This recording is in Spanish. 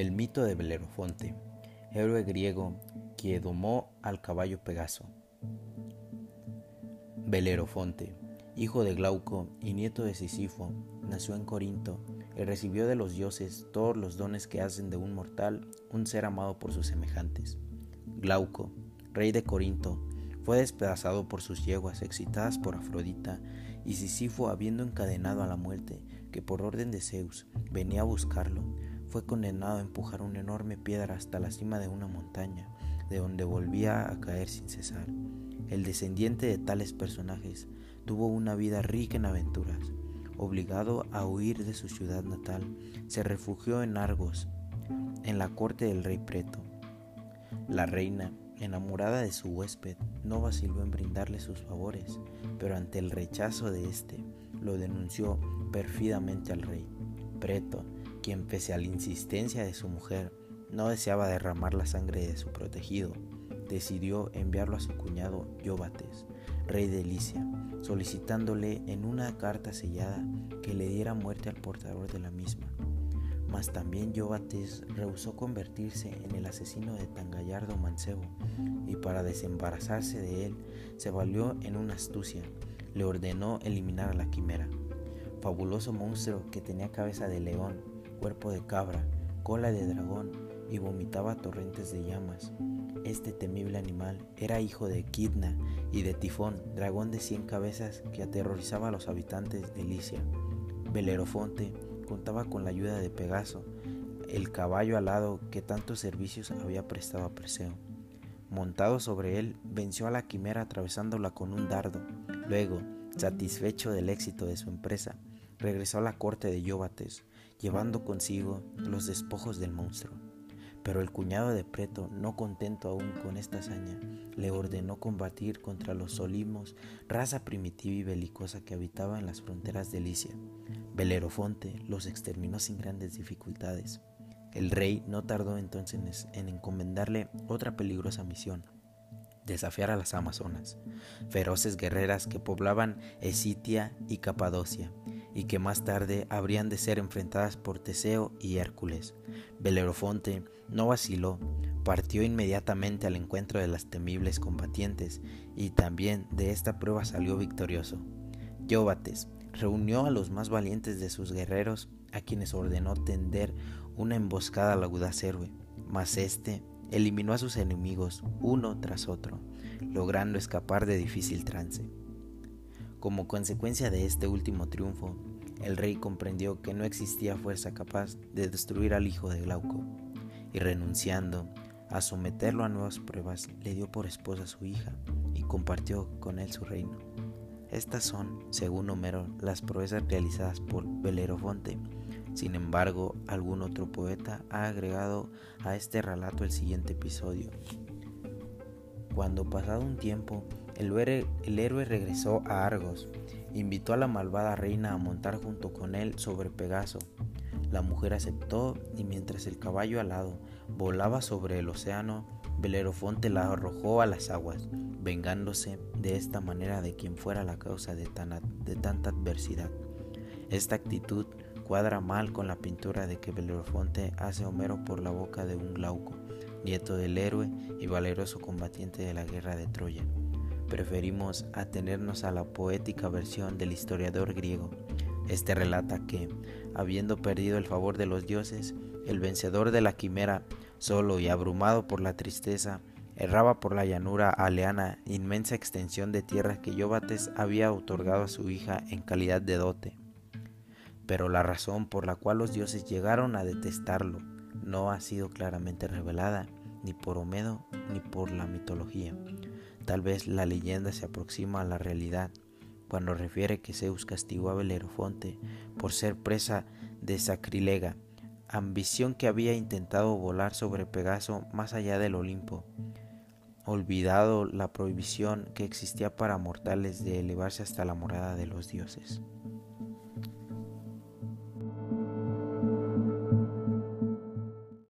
El mito de Belerofonte, héroe griego que domó al caballo Pegaso. Belerofonte, hijo de Glauco y nieto de Sísifo, nació en Corinto y recibió de los dioses todos los dones que hacen de un mortal un ser amado por sus semejantes. Glauco, rey de Corinto, fue despedazado por sus yeguas excitadas por Afrodita y Sísifo habiendo encadenado a la muerte, que por orden de Zeus venía a buscarlo, fue condenado a empujar una enorme piedra hasta la cima de una montaña, de donde volvía a caer sin cesar. El descendiente de tales personajes tuvo una vida rica en aventuras. Obligado a huir de su ciudad natal, se refugió en Argos, en la corte del rey Preto. La reina, enamorada de su huésped, no vaciló en brindarle sus favores, pero ante el rechazo de éste, lo denunció perfidamente al rey. Preto, quien pese a la insistencia de su mujer no deseaba derramar la sangre de su protegido, decidió enviarlo a su cuñado Yóbates, rey de Licia, solicitándole en una carta sellada que le diera muerte al portador de la misma. Mas también Yóbates rehusó convertirse en el asesino de tan gallardo mancebo, y para desembarazarse de él se valió en una astucia, le ordenó eliminar a la quimera, fabuloso monstruo que tenía cabeza de león cuerpo de cabra, cola de dragón y vomitaba torrentes de llamas. Este temible animal era hijo de Kidna y de Tifón, dragón de cien cabezas que aterrorizaba a los habitantes de Licia. Belerofonte contaba con la ayuda de Pegaso, el caballo alado que tantos servicios había prestado a Perseo. Montado sobre él, venció a la quimera atravesándola con un dardo. Luego, satisfecho del éxito de su empresa, regresó a la corte de Yóbates, llevando consigo los despojos del monstruo. Pero el cuñado de Preto, no contento aún con esta hazaña, le ordenó combatir contra los solimos, raza primitiva y belicosa que habitaba en las fronteras de Licia. Belerofonte los exterminó sin grandes dificultades. El rey no tardó entonces en encomendarle otra peligrosa misión, desafiar a las Amazonas, feroces guerreras que poblaban Esitia y Capadocia, y que más tarde habrían de ser enfrentadas por Teseo y Hércules. Belerofonte no vaciló, partió inmediatamente al encuentro de las temibles combatientes, y también de esta prueba salió victorioso. Yóbates reunió a los más valientes de sus guerreros, a quienes ordenó tender una emboscada al audaz héroe, mas éste eliminó a sus enemigos uno tras otro, logrando escapar de difícil trance. Como consecuencia de este último triunfo, el rey comprendió que no existía fuerza capaz de destruir al hijo de Glauco, y renunciando a someterlo a nuevas pruebas, le dio por esposa a su hija y compartió con él su reino. Estas son, según Homero, las proezas realizadas por Belerofonte, sin embargo, algún otro poeta ha agregado a este relato el siguiente episodio. Cuando pasado un tiempo, el, héroe regresó a Argos, invitó a la malvada reina a montar junto con él sobre Pegaso. La mujer aceptó y mientras el caballo alado volaba sobre el océano, Belerofonte la arrojó a las aguas, vengándose de esta manera de quien fuera la causa de, de tanta adversidad. Esta actitud cuadra mal con la pintura de que Belerofonte hace Homero por la boca de un Glauco, nieto del héroe y valeroso combatiente de la guerra de Troya. Preferimos atenernos a la poética versión del historiador griego. Este relata que, habiendo perdido el favor de los dioses, el vencedor de la quimera, solo y abrumado por la tristeza, erraba por la llanura aleana, inmensa extensión de tierra que Yóbates había otorgado a su hija en calidad de dote pero la razón por la cual los dioses llegaron a detestarlo no ha sido claramente revelada ni por Homero ni por la mitología. Tal vez la leyenda se aproxima a la realidad cuando refiere que Zeus castigó a Belerofonte por ser presa de sacrilega, ambición que había intentado volar sobre Pegaso más allá del Olimpo, olvidado la prohibición que existía para mortales de elevarse hasta la morada de los dioses.